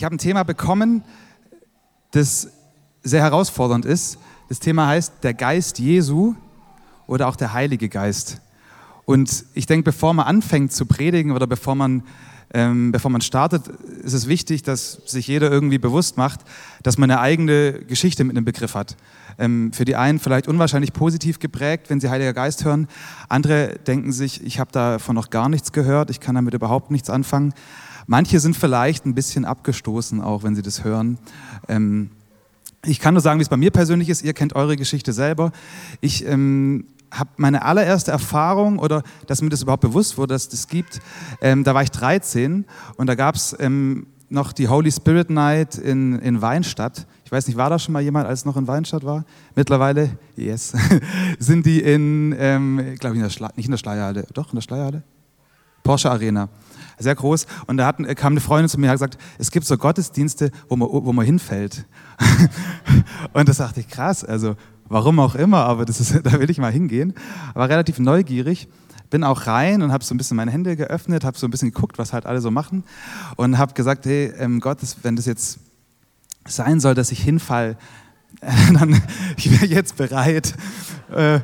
Ich habe ein Thema bekommen, das sehr herausfordernd ist. Das Thema heißt der Geist Jesu oder auch der Heilige Geist. Und ich denke, bevor man anfängt zu predigen oder bevor man, ähm, bevor man startet, ist es wichtig, dass sich jeder irgendwie bewusst macht, dass man eine eigene Geschichte mit einem Begriff hat. Ähm, für die einen vielleicht unwahrscheinlich positiv geprägt, wenn sie Heiliger Geist hören. Andere denken sich, ich habe davon noch gar nichts gehört, ich kann damit überhaupt nichts anfangen. Manche sind vielleicht ein bisschen abgestoßen, auch wenn sie das hören. Ähm, ich kann nur sagen, wie es bei mir persönlich ist. Ihr kennt eure Geschichte selber. Ich ähm, habe meine allererste Erfahrung oder dass mir das überhaupt bewusst wurde, dass es das gibt. Ähm, da war ich 13 und da gab es ähm, noch die Holy Spirit Night in, in Weinstadt. Ich weiß nicht, war da schon mal jemand, als es noch in Weinstadt war? Mittlerweile, yes, sind die in, ähm, glaube ich, in der nicht in der Schleierhalle, doch in der Schleierhalle? Porsche Arena sehr groß. Und da hatten, kam eine Freundin zu mir und hat gesagt, es gibt so Gottesdienste, wo man, wo man hinfällt. und das dachte ich, krass, also warum auch immer, aber das ist, da will ich mal hingehen. War relativ neugierig, bin auch rein und habe so ein bisschen meine Hände geöffnet, habe so ein bisschen geguckt, was halt alle so machen und habe gesagt, hey ähm, Gott, wenn das jetzt sein soll, dass ich hinfall, dann ich wäre jetzt bereit. Äh,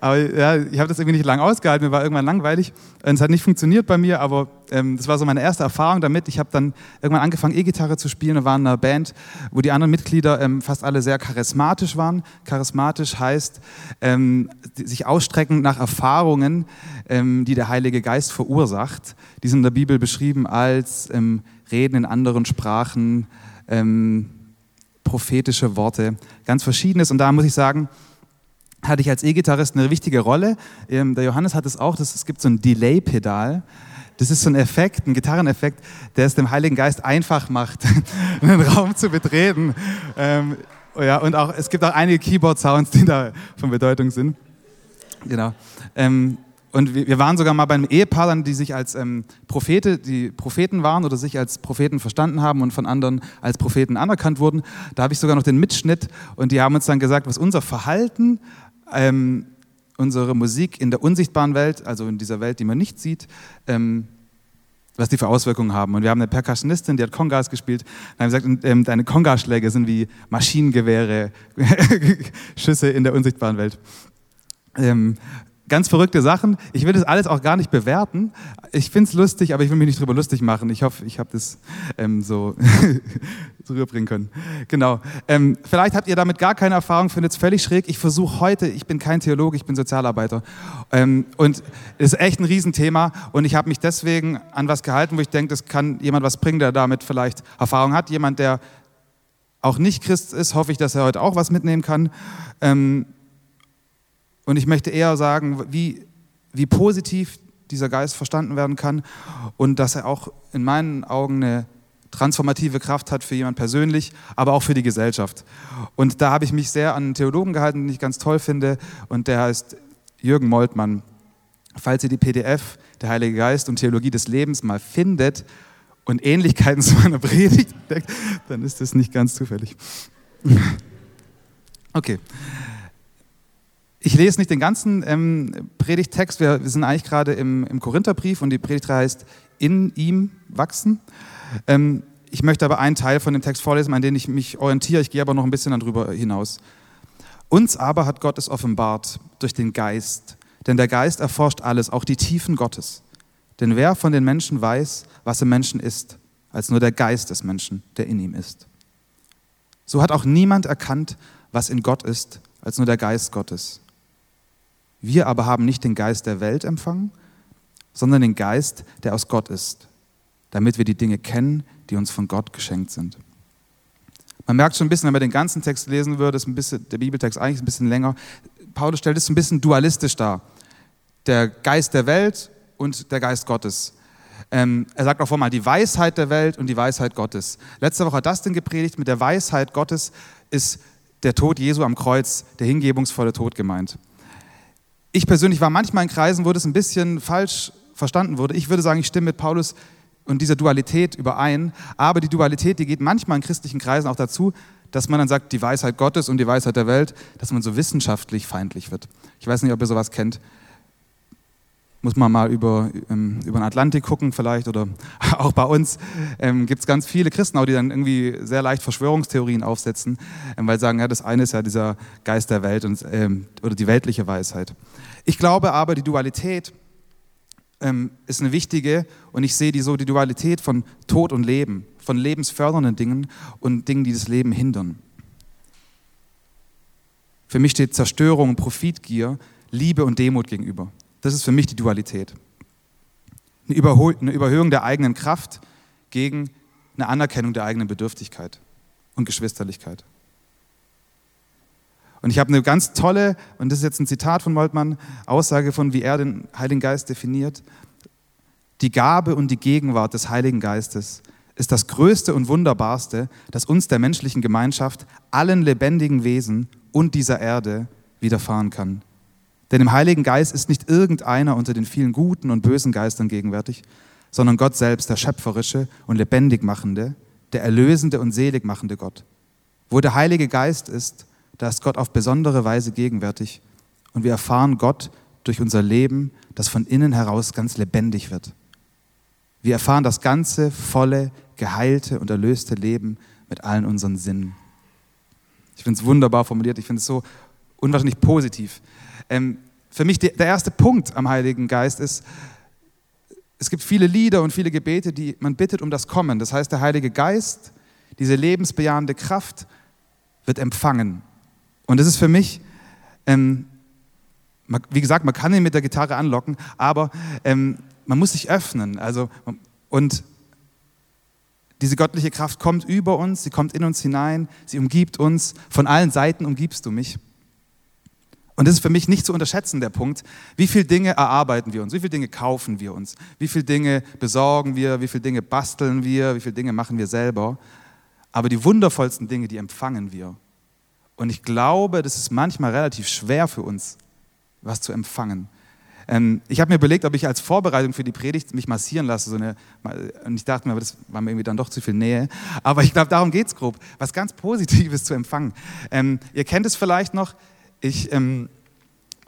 aber ja, ich habe das irgendwie nicht lange ausgehalten, mir war irgendwann langweilig. Es hat nicht funktioniert bei mir, aber ähm, das war so meine erste Erfahrung damit. Ich habe dann irgendwann angefangen, E-Gitarre zu spielen und war in einer Band, wo die anderen Mitglieder ähm, fast alle sehr charismatisch waren. Charismatisch heißt ähm, sich ausstrecken nach Erfahrungen, ähm, die der Heilige Geist verursacht. Die sind in der Bibel beschrieben als ähm, Reden in anderen Sprachen, ähm, prophetische Worte, ganz verschiedenes. Und da muss ich sagen, hatte ich als E-Gitarrist eine wichtige Rolle. Ähm, der Johannes hat es auch, das, es gibt so ein Delay-Pedal. Das ist so ein Effekt, ein Gitarreneffekt, der es dem Heiligen Geist einfach macht, einen Raum zu betreten. Ähm, ja, und auch, es gibt auch einige Keyboard-Sounds, die da von Bedeutung sind. Genau. Ähm, und wir waren sogar mal bei einem Ehepaar, die sich als ähm, Prophete, die Propheten waren oder sich als Propheten verstanden haben und von anderen als Propheten anerkannt wurden. Da habe ich sogar noch den Mitschnitt und die haben uns dann gesagt, was unser Verhalten, ähm, unsere Musik in der unsichtbaren Welt, also in dieser Welt, die man nicht sieht, ähm, was die für Auswirkungen haben. Und wir haben eine Percussionistin, die hat Kongas gespielt. Und haben gesagt, ähm, deine Kongaschläge sind wie Maschinengewehre, Schüsse in der unsichtbaren Welt. Ähm, ganz verrückte Sachen. Ich will das alles auch gar nicht bewerten. Ich finde es lustig, aber ich will mich nicht drüber lustig machen. Ich hoffe, ich habe das ähm, so, rüberbringen können. Genau. Ähm, vielleicht habt ihr damit gar keine Erfahrung, findet es völlig schräg. Ich versuche heute, ich bin kein Theologe, ich bin Sozialarbeiter. Ähm, und es ist echt ein Riesenthema. Und ich habe mich deswegen an was gehalten, wo ich denke, das kann jemand was bringen, der damit vielleicht Erfahrung hat. Jemand, der auch nicht Christ ist, hoffe ich, dass er heute auch was mitnehmen kann. Ähm, und ich möchte eher sagen, wie, wie positiv dieser Geist verstanden werden kann und dass er auch in meinen Augen eine transformative Kraft hat für jemand persönlich, aber auch für die Gesellschaft. Und da habe ich mich sehr an einen Theologen gehalten, den ich ganz toll finde, und der heißt Jürgen Moltmann. Falls ihr die PDF, der Heilige Geist und Theologie des Lebens mal findet und Ähnlichkeiten zu meiner Predigt entdeckt, dann ist das nicht ganz zufällig. Okay. Ich lese nicht den ganzen ähm, Predigttext, wir, wir, sind eigentlich gerade im, im Korintherbrief und die Predigtreihe heißt In ihm wachsen. Ähm, ich möchte aber einen Teil von dem Text vorlesen, an den ich mich orientiere, ich gehe aber noch ein bisschen darüber hinaus. Uns aber hat Gott es offenbart durch den Geist, denn der Geist erforscht alles, auch die Tiefen Gottes. Denn wer von den Menschen weiß, was im Menschen ist, als nur der Geist des Menschen, der in ihm ist. So hat auch niemand erkannt, was in Gott ist, als nur der Geist Gottes. Wir aber haben nicht den Geist der Welt empfangen, sondern den Geist, der aus Gott ist, damit wir die Dinge kennen, die uns von Gott geschenkt sind. Man merkt schon ein bisschen, wenn man den ganzen Text lesen würde, ist ein bisschen, der Bibeltext eigentlich ein bisschen länger. Paulus stellt es ein bisschen dualistisch dar. Der Geist der Welt und der Geist Gottes. Ähm, er sagt auch vormal die Weisheit der Welt und die Weisheit Gottes. Letzte Woche hat das denn gepredigt. Mit der Weisheit Gottes ist der Tod Jesu am Kreuz, der hingebungsvolle Tod gemeint. Ich persönlich war manchmal in Kreisen, wo das ein bisschen falsch verstanden wurde. Ich würde sagen, ich stimme mit Paulus und dieser Dualität überein. Aber die Dualität, die geht manchmal in christlichen Kreisen auch dazu, dass man dann sagt, die Weisheit Gottes und die Weisheit der Welt, dass man so wissenschaftlich feindlich wird. Ich weiß nicht, ob ihr sowas kennt. Muss man mal über, ähm, über den Atlantik gucken vielleicht oder auch bei uns ähm, gibt es ganz viele Christen, auch die dann irgendwie sehr leicht Verschwörungstheorien aufsetzen, ähm, weil sie sagen, ja, das eine ist ja dieser Geist der Welt und, ähm, oder die weltliche Weisheit. Ich glaube aber, die Dualität ähm, ist eine wichtige und ich sehe die so die Dualität von Tod und Leben, von lebensfördernden Dingen und Dingen, die das Leben hindern. Für mich steht Zerstörung und Profitgier, Liebe und Demut gegenüber. Das ist für mich die Dualität. Eine, Überhöhung der eigenen Kraft gegen eine Anerkennung der eigenen Bedürftigkeit und Geschwisterlichkeit. Und ich habe eine ganz tolle, und das ist jetzt ein Zitat von Moltmann, Aussage von, wie er den Heiligen Geist definiert. Die Gabe und die Gegenwart des Heiligen Geistes ist das Größte und Wunderbarste, das uns der menschlichen Gemeinschaft, allen lebendigen Wesen und dieser Erde widerfahren kann. Denn im Heiligen Geist ist nicht irgendeiner unter den vielen guten und bösen Geistern gegenwärtig, sondern Gott selbst, der schöpferische und lebendig machende, der erlösende und selig machende Gott. Wo der Heilige Geist ist, da ist Gott auf besondere Weise gegenwärtig und wir erfahren Gott durch unser Leben, das von innen heraus ganz lebendig wird. Wir erfahren das ganze, volle, geheilte und erlöste Leben mit allen unseren Sinnen. Ich finde es wunderbar formuliert, ich finde es so unwahrscheinlich positiv. Ähm, für mich der erste Punkt am Heiligen Geist ist, es gibt viele Lieder und viele Gebete, die man bittet um das Kommen. Das heißt, der Heilige Geist, diese lebensbejahende Kraft, wird empfangen. Und das ist für mich, ähm, wie gesagt, man kann ihn mit der Gitarre anlocken, aber ähm, man muss sich öffnen. Also, und diese göttliche Kraft kommt über uns, sie kommt in uns hinein, sie umgibt uns. Von allen Seiten umgibst du mich. Und das ist für mich nicht zu unterschätzen, der Punkt. Wie viele Dinge erarbeiten wir uns? Wie viele Dinge kaufen wir uns? Wie viele Dinge besorgen wir? Wie viele Dinge basteln wir? Wie viele Dinge machen wir selber? Aber die wundervollsten Dinge, die empfangen wir. Und ich glaube, das ist manchmal relativ schwer für uns, was zu empfangen. Ähm, ich habe mir überlegt, ob ich als Vorbereitung für die Predigt mich massieren lasse. So eine, und ich dachte mir, das war mir irgendwie dann doch zu viel Nähe. Aber ich glaube, darum geht es grob. Was ganz Positives zu empfangen. Ähm, ihr kennt es vielleicht noch, ich, ähm,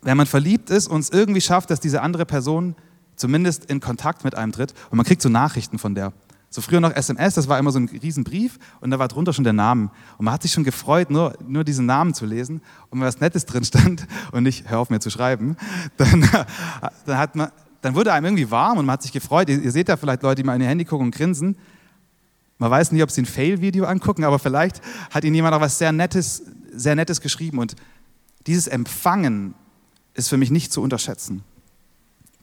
wenn man verliebt ist und es irgendwie schafft, dass diese andere Person zumindest in Kontakt mit einem tritt und man kriegt so Nachrichten von der. So früher noch SMS, das war immer so ein Riesenbrief und da war drunter schon der Name. Und man hat sich schon gefreut, nur, nur diesen Namen zu lesen. Und wenn was Nettes drin stand und nicht, hör auf mir zu schreiben, dann, dann, hat man, dann wurde einem irgendwie warm und man hat sich gefreut. Ihr, ihr seht ja vielleicht Leute, die mal in ihr Handy gucken und grinsen. Man weiß nicht, ob sie ein Fail-Video angucken, aber vielleicht hat ihnen jemand auch was sehr Nettes, sehr Nettes geschrieben. Und dieses Empfangen ist für mich nicht zu unterschätzen.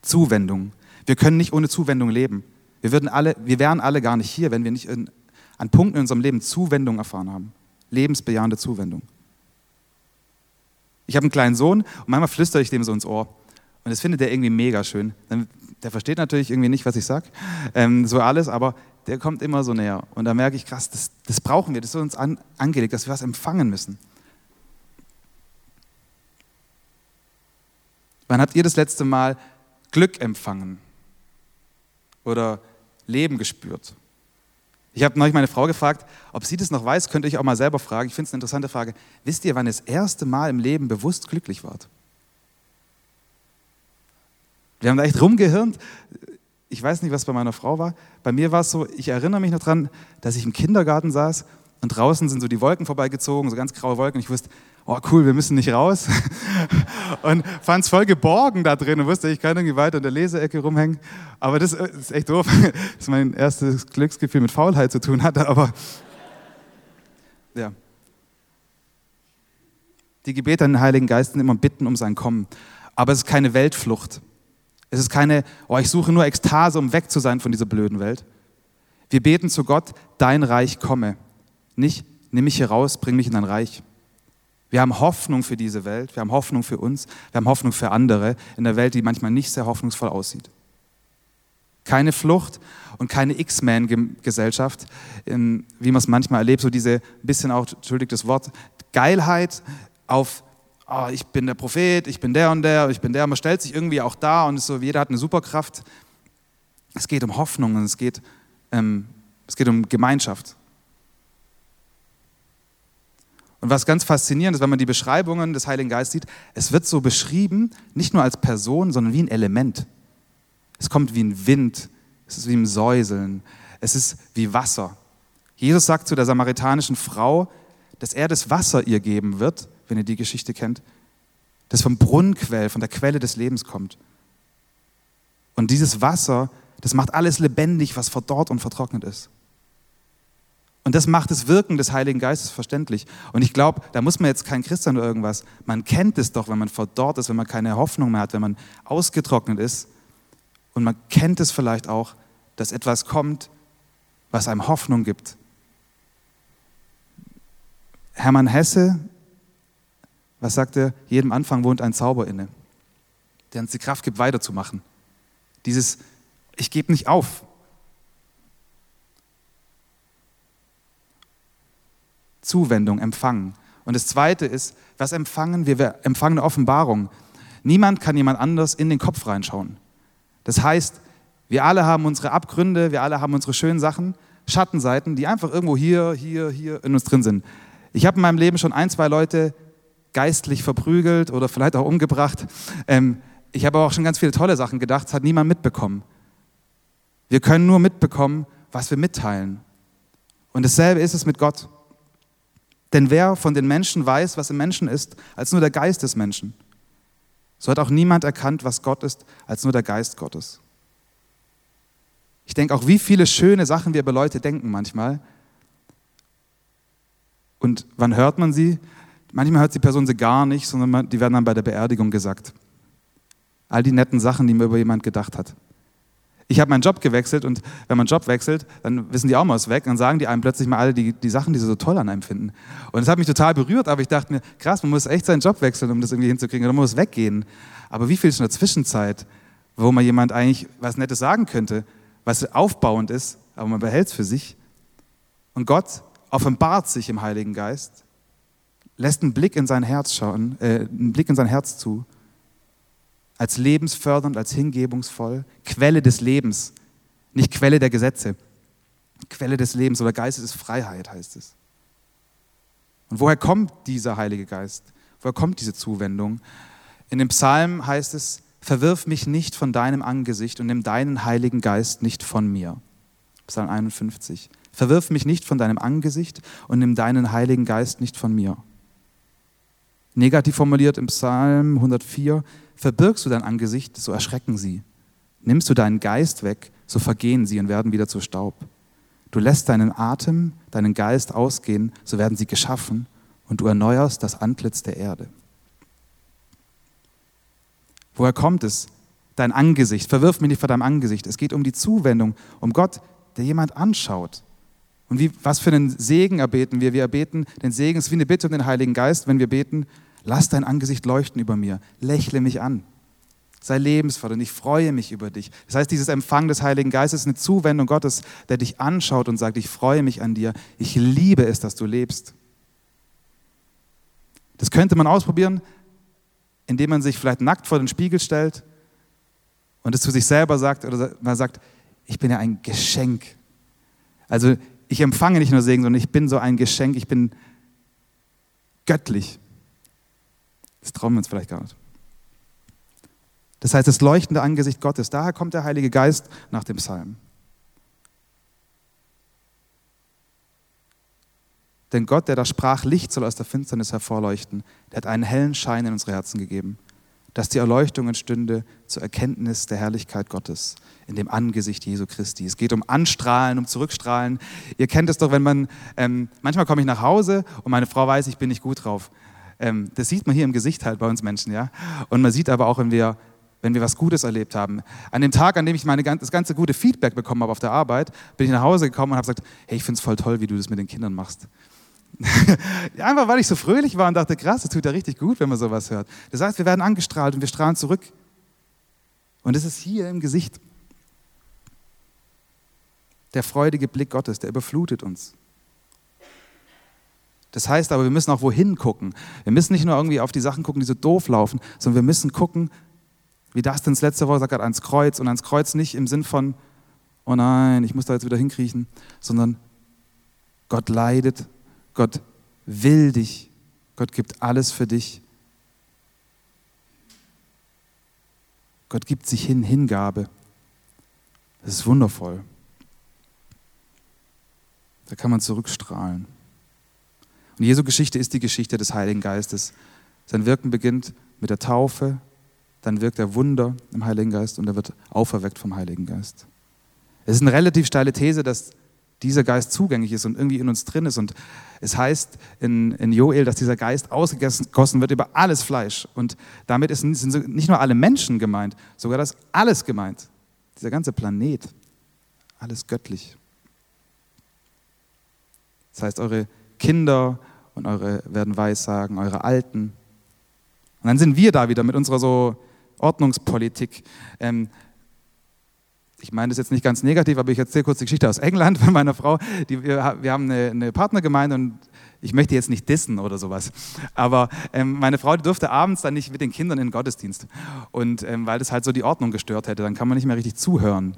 Zuwendung. Wir können nicht ohne Zuwendung leben. Wir, würden alle, wir wären alle gar nicht hier, wenn wir nicht in, an Punkten in unserem Leben Zuwendung erfahren haben. Lebensbejahende Zuwendung. Ich habe einen kleinen Sohn und manchmal flüstere ich dem so ins Ohr. Und das findet er irgendwie mega schön. Der versteht natürlich irgendwie nicht, was ich sage, ähm, so alles, aber der kommt immer so näher. Und da merke ich, krass, das, das brauchen wir, das ist uns an, angelegt, dass wir was empfangen müssen. Wann habt ihr das letzte Mal Glück empfangen oder Leben gespürt? Ich habe neulich meine Frau gefragt, ob sie das noch weiß, könnte ich auch mal selber fragen. Ich finde es eine interessante Frage. Wisst ihr, wann ihr das erste Mal im Leben bewusst glücklich wart? Wir haben da echt rumgehirnt. Ich weiß nicht, was bei meiner Frau war. Bei mir war es so, ich erinnere mich noch daran, dass ich im Kindergarten saß und draußen sind so die Wolken vorbeigezogen, so ganz graue Wolken. Ich wusste, oh cool, wir müssen nicht raus. und fand es voll geborgen da drin und wusste, ich kann irgendwie weiter in der Leseecke rumhängen. Aber das äh, ist echt doof, dass mein erstes Glücksgefühl mit Faulheit zu tun hatte. Aber ja. Die Gebete an den Heiligen Geist sind immer Bitten um sein Kommen. Aber es ist keine Weltflucht. Es ist keine, oh, ich suche nur Ekstase, um weg zu sein von dieser blöden Welt. Wir beten zu Gott, dein Reich komme. Nicht, nimm mich hier raus, bring mich in dein Reich. Wir haben Hoffnung für diese Welt, wir haben Hoffnung für uns, wir haben Hoffnung für andere in der Welt, die manchmal nicht sehr hoffnungsvoll aussieht. Keine Flucht und keine X-Men-Gesellschaft, wie man es manchmal erlebt, so diese bisschen auch, entschuldigt das Wort, Geilheit auf, oh, ich bin der Prophet, ich bin der und der, ich bin der, man stellt sich irgendwie auch da und so, jeder hat eine Superkraft. Es geht um Hoffnung und es geht, ähm, es geht um Gemeinschaft. Und was ganz faszinierend ist, wenn man die Beschreibungen des Heiligen Geistes sieht, es wird so beschrieben, nicht nur als Person, sondern wie ein Element. Es kommt wie ein Wind, es ist wie ein Säuseln, es ist wie Wasser. Jesus sagt zu der samaritanischen Frau, dass er das Wasser ihr geben wird, wenn ihr die Geschichte kennt, das vom Brunnenquell, von der Quelle des Lebens kommt. Und dieses Wasser, das macht alles lebendig, was verdorrt und vertrocknet ist. Und das macht das Wirken des Heiligen Geistes verständlich. Und ich glaube, da muss man jetzt kein Christ sein oder irgendwas. Man kennt es doch, wenn man verdorrt ist, wenn man keine Hoffnung mehr hat, wenn man ausgetrocknet ist. Und man kennt es vielleicht auch, dass etwas kommt, was einem Hoffnung gibt. Hermann Hesse, was sagt er? Jedem Anfang wohnt ein Zauber inne, der uns die Kraft gibt, weiterzumachen. Dieses, ich gebe nicht auf. Zuwendung, empfangen. Und das Zweite ist, was empfangen wir? Wir empfangen eine Offenbarung. Niemand kann jemand anders in den Kopf reinschauen. Das heißt, wir alle haben unsere Abgründe, wir alle haben unsere schönen Sachen, Schattenseiten, die einfach irgendwo hier, hier, hier in uns drin sind. Ich habe in meinem Leben schon ein, zwei Leute geistlich verprügelt oder vielleicht auch umgebracht. Ähm, ich habe aber auch schon ganz viele tolle Sachen gedacht, das hat niemand mitbekommen. Wir können nur mitbekommen, was wir mitteilen. Und dasselbe ist es mit Gott. Denn wer von den Menschen weiß, was im Menschen ist, als nur der Geist des Menschen? So hat auch niemand erkannt, was Gott ist, als nur der Geist Gottes. Ich denke auch, wie viele schöne Sachen wir über Leute denken manchmal. Und wann hört man sie? Manchmal hört die Person sie gar nicht, sondern die werden dann bei der Beerdigung gesagt. All die netten Sachen, die mir über jemand gedacht hat. Ich habe meinen Job gewechselt und wenn man Job wechselt, dann wissen die auch mal was weg. Dann sagen die einem plötzlich mal alle die, die Sachen, die sie so toll an einem finden. Und das hat mich total berührt, aber ich dachte mir, krass, man muss echt seinen Job wechseln, um das irgendwie hinzukriegen, oder man muss weggehen. Aber wie viel ist in der Zwischenzeit, wo man jemand eigentlich was Nettes sagen könnte, was aufbauend ist, aber man behält es für sich. Und Gott offenbart sich im Heiligen Geist, lässt einen Blick in sein Herz schauen, äh, einen Blick in sein Herz zu als lebensfördernd, als hingebungsvoll, Quelle des Lebens, nicht Quelle der Gesetze. Quelle des Lebens oder Geistes ist Freiheit, heißt es. Und woher kommt dieser Heilige Geist? Woher kommt diese Zuwendung? In dem Psalm heißt es, verwirf mich nicht von deinem Angesicht und nimm deinen Heiligen Geist nicht von mir. Psalm 51. Verwirf mich nicht von deinem Angesicht und nimm deinen Heiligen Geist nicht von mir. Negativ formuliert im Psalm 104, verbirgst du dein Angesicht, so erschrecken sie. Nimmst du deinen Geist weg, so vergehen sie und werden wieder zu Staub. Du lässt deinen Atem, deinen Geist ausgehen, so werden sie geschaffen und du erneuerst das Antlitz der Erde. Woher kommt es? Dein Angesicht. Verwirf mich nicht vor deinem Angesicht. Es geht um die Zuwendung, um Gott, der jemand anschaut. Und wie, was für einen Segen erbeten wir? Wir erbeten den Segen, es ist wie eine Bitte um den Heiligen Geist, wenn wir beten, Lass dein Angesicht leuchten über mir. Lächle mich an. Sei lebensvoll und ich freue mich über dich. Das heißt, dieses Empfang des Heiligen Geistes ist eine Zuwendung Gottes, der dich anschaut und sagt, ich freue mich an dir. Ich liebe es, dass du lebst. Das könnte man ausprobieren, indem man sich vielleicht nackt vor den Spiegel stellt und es zu sich selber sagt oder man sagt, ich bin ja ein Geschenk. Also ich empfange nicht nur Segen, sondern ich bin so ein Geschenk, ich bin göttlich. Das trauen wir uns vielleicht gar nicht. Das heißt, das leuchtende Angesicht Gottes, daher kommt der Heilige Geist nach dem Psalm. Denn Gott, der da sprach, Licht soll aus der Finsternis hervorleuchten, der hat einen hellen Schein in unsere Herzen gegeben, dass die Erleuchtung entstünde zur Erkenntnis der Herrlichkeit Gottes in dem Angesicht Jesu Christi. Es geht um Anstrahlen, um Zurückstrahlen. Ihr kennt es doch, wenn man, ähm, manchmal komme ich nach Hause und meine Frau weiß, ich bin nicht gut drauf. Ähm, das sieht man hier im Gesicht halt bei uns Menschen, ja. Und man sieht aber auch, wenn wir, wenn wir was Gutes erlebt haben. An dem Tag, an dem ich meine, das ganze gute Feedback bekommen habe auf der Arbeit, bin ich nach Hause gekommen und habe gesagt, hey, ich finde es voll toll, wie du das mit den Kindern machst. Einfach weil ich so fröhlich war und dachte, krass, das tut ja richtig gut, wenn man sowas hört. Das heißt, wir werden angestrahlt und wir strahlen zurück. Und es ist hier im Gesicht. Der freudige Blick Gottes, der überflutet uns. Das heißt aber, wir müssen auch wohin gucken. Wir müssen nicht nur irgendwie auf die Sachen gucken, die so doof laufen, sondern wir müssen gucken, wie das denn das letzte Woche sagt ans Kreuz. Und ans Kreuz nicht im Sinn von, oh nein, ich muss da jetzt wieder hinkriechen, sondern Gott leidet, Gott will dich, Gott gibt alles für dich. Gott gibt sich hin, Hingabe. Das ist wundervoll. Da kann man zurückstrahlen. Und Jesu Geschichte ist die Geschichte des Heiligen Geistes. Sein Wirken beginnt mit der Taufe, dann wirkt er Wunder im Heiligen Geist und er wird auferweckt vom Heiligen Geist. Es ist eine relativ steile These, dass dieser Geist zugänglich ist und irgendwie in uns drin ist. Und es heißt in, in Joel, dass dieser Geist ausgegossen wird über alles Fleisch. Und damit ist, sind nicht nur alle Menschen gemeint, sogar das alles gemeint. Dieser ganze Planet. Alles göttlich. Das heißt, eure Kinder und eure werden Weissagen, eure Alten. Und dann sind wir da wieder mit unserer so Ordnungspolitik. Ähm, ich meine das jetzt nicht ganz negativ, aber ich erzähle kurz die Geschichte aus England von meiner Frau. Die, wir, wir haben eine, eine Partnergemeinde und ich möchte jetzt nicht dissen oder sowas. Aber ähm, meine Frau die durfte abends dann nicht mit den Kindern in den Gottesdienst. Und ähm, weil das halt so die Ordnung gestört hätte, dann kann man nicht mehr richtig zuhören.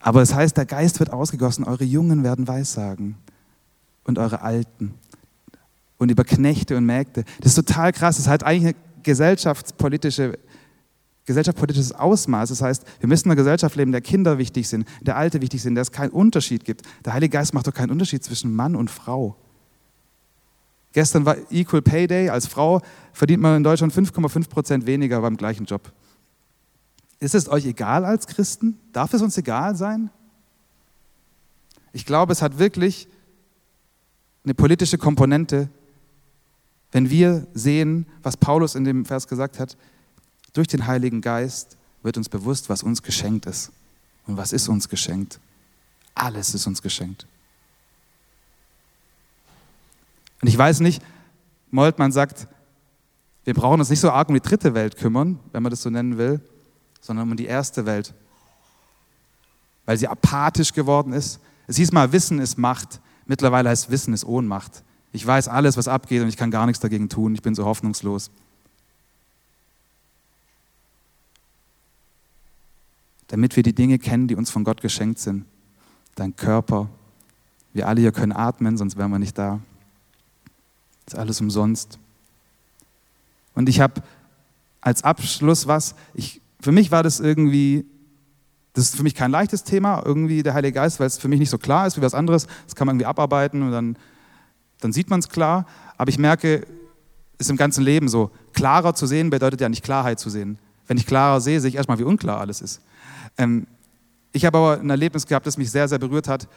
Aber es heißt, der Geist wird ausgegossen, eure Jungen werden Weissagen und eure Alten und über Knechte und Mägde. Das ist total krass. Das hat eigentlich eine gesellschaftspolitische gesellschaftspolitisches Ausmaß. Das heißt, wir müssen in einer Gesellschaft leben, der Kinder wichtig sind, der Alte wichtig sind, der es keinen Unterschied gibt. Der Heilige Geist macht doch keinen Unterschied zwischen Mann und Frau. Gestern war Equal Pay Day. Als Frau verdient man in Deutschland 5,5 Prozent weniger beim gleichen Job. Ist es euch egal als Christen? Darf es uns egal sein? Ich glaube, es hat wirklich eine politische Komponente, wenn wir sehen, was Paulus in dem Vers gesagt hat, durch den Heiligen Geist wird uns bewusst, was uns geschenkt ist. Und was ist uns geschenkt? Alles ist uns geschenkt. Und ich weiß nicht, Moltmann sagt, wir brauchen uns nicht so arg um die dritte Welt kümmern, wenn man das so nennen will, sondern um die erste Welt. Weil sie apathisch geworden ist. Es hieß mal, Wissen ist Macht. Mittlerweile heißt Wissen ist Ohnmacht. Ich weiß alles, was abgeht und ich kann gar nichts dagegen tun. Ich bin so hoffnungslos. Damit wir die Dinge kennen, die uns von Gott geschenkt sind. Dein Körper. Wir alle hier können atmen, sonst wären wir nicht da. Das ist alles umsonst. Und ich habe als Abschluss was, ich, für mich war das irgendwie das ist für mich kein leichtes Thema, irgendwie der Heilige Geist, weil es für mich nicht so klar ist wie was anderes. Das kann man irgendwie abarbeiten und dann, dann sieht man es klar. Aber ich merke, ist im ganzen Leben so. Klarer zu sehen bedeutet ja nicht Klarheit zu sehen. Wenn ich klarer sehe, sehe ich erstmal, wie unklar alles ist. Ähm, ich habe aber ein Erlebnis gehabt, das mich sehr, sehr berührt hat.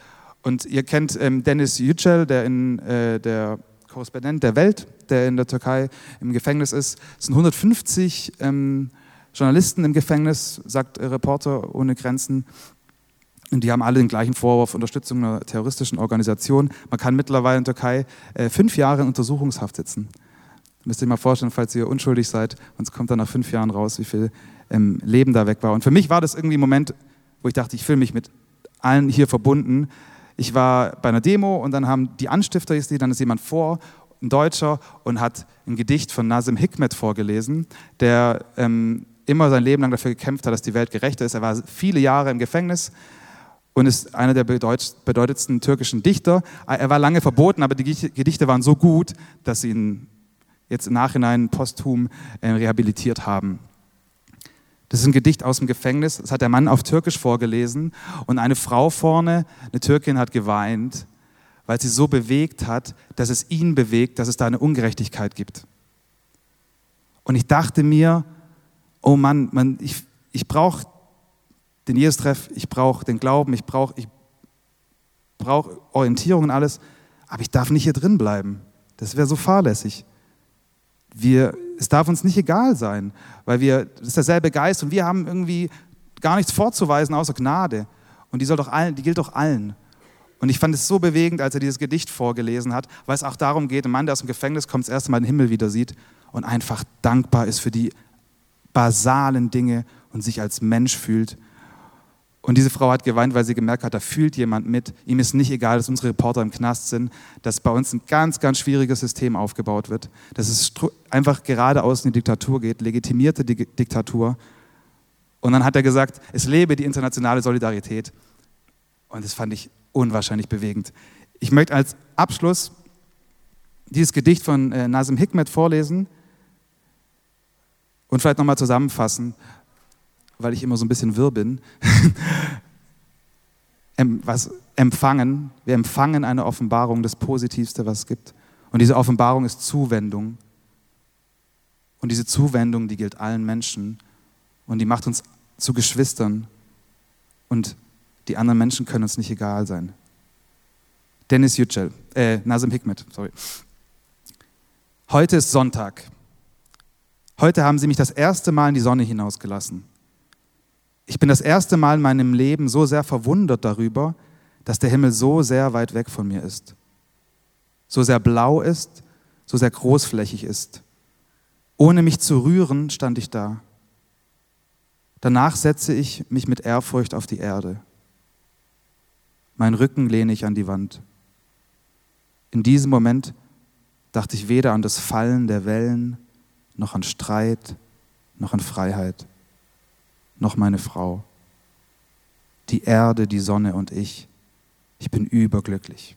Und ihr kennt ähm, Dennis Yücel, der, in, äh, der Korrespondent der Welt, der in der Türkei im Gefängnis ist. Es sind 150 ähm, Journalisten im Gefängnis, sagt Reporter ohne Grenzen. Und die haben alle den gleichen Vorwurf, Unterstützung einer terroristischen Organisation. Man kann mittlerweile in der Türkei äh, fünf Jahre in Untersuchungshaft sitzen. Müsst ihr mal vorstellen, falls ihr unschuldig seid, und es kommt dann nach fünf Jahren raus, wie viel ähm, Leben da weg war. Und für mich war das irgendwie ein Moment, wo ich dachte, ich fühle mich mit allen hier verbunden. Ich war bei einer Demo und dann haben die Anstifter, dann ist jemand vor, ein Deutscher, und hat ein Gedicht von Nazim Hikmet vorgelesen, der ähm, immer sein Leben lang dafür gekämpft hat, dass die Welt gerechter ist. Er war viele Jahre im Gefängnis und ist einer der bedeutendsten türkischen Dichter. Er war lange verboten, aber die Gedichte waren so gut, dass sie ihn jetzt im Nachhinein posthum äh, rehabilitiert haben. Das ist ein Gedicht aus dem Gefängnis, das hat der Mann auf Türkisch vorgelesen und eine Frau vorne, eine Türkin, hat geweint, weil sie so bewegt hat, dass es ihn bewegt, dass es da eine Ungerechtigkeit gibt. Und ich dachte mir, oh Mann, man, ich, ich brauche den Jesus-Treff, ich brauche den Glauben, ich brauche ich brauch Orientierung und alles, aber ich darf nicht hier drin bleiben. Das wäre so fahrlässig. Wir, es darf uns nicht egal sein, weil wir, das ist derselbe Geist und wir haben irgendwie gar nichts vorzuweisen außer Gnade. Und die, soll doch allen, die gilt doch allen. Und ich fand es so bewegend, als er dieses Gedicht vorgelesen hat, weil es auch darum geht, ein Mann, der aus dem Gefängnis kommt, das erste Mal den Himmel wieder sieht und einfach dankbar ist für die basalen Dinge und sich als Mensch fühlt. Und diese Frau hat geweint, weil sie gemerkt hat, da fühlt jemand mit. Ihm ist nicht egal, dass unsere Reporter im Knast sind, dass bei uns ein ganz, ganz schwieriges System aufgebaut wird, dass es einfach geradeaus in die Diktatur geht, legitimierte Diktatur. Und dann hat er gesagt, es lebe die internationale Solidarität. Und das fand ich unwahrscheinlich bewegend. Ich möchte als Abschluss dieses Gedicht von äh, Nazim Hikmet vorlesen. Und vielleicht nochmal zusammenfassen, weil ich immer so ein bisschen wirr bin. was empfangen. Wir empfangen eine Offenbarung, das Positivste, was es gibt. Und diese Offenbarung ist Zuwendung. Und diese Zuwendung, die gilt allen Menschen. Und die macht uns zu Geschwistern. Und die anderen Menschen können uns nicht egal sein. Dennis Yücel, äh, Nazim Hikmet, sorry. Heute ist Sonntag. Heute haben sie mich das erste Mal in die Sonne hinausgelassen. Ich bin das erste Mal in meinem Leben so sehr verwundert darüber, dass der Himmel so sehr weit weg von mir ist, so sehr blau ist, so sehr großflächig ist. Ohne mich zu rühren, stand ich da. Danach setze ich mich mit Ehrfurcht auf die Erde. Mein Rücken lehne ich an die Wand. In diesem Moment dachte ich weder an das Fallen der Wellen, noch an Streit, noch an Freiheit noch meine Frau. Die Erde, die Sonne und ich. Ich bin überglücklich.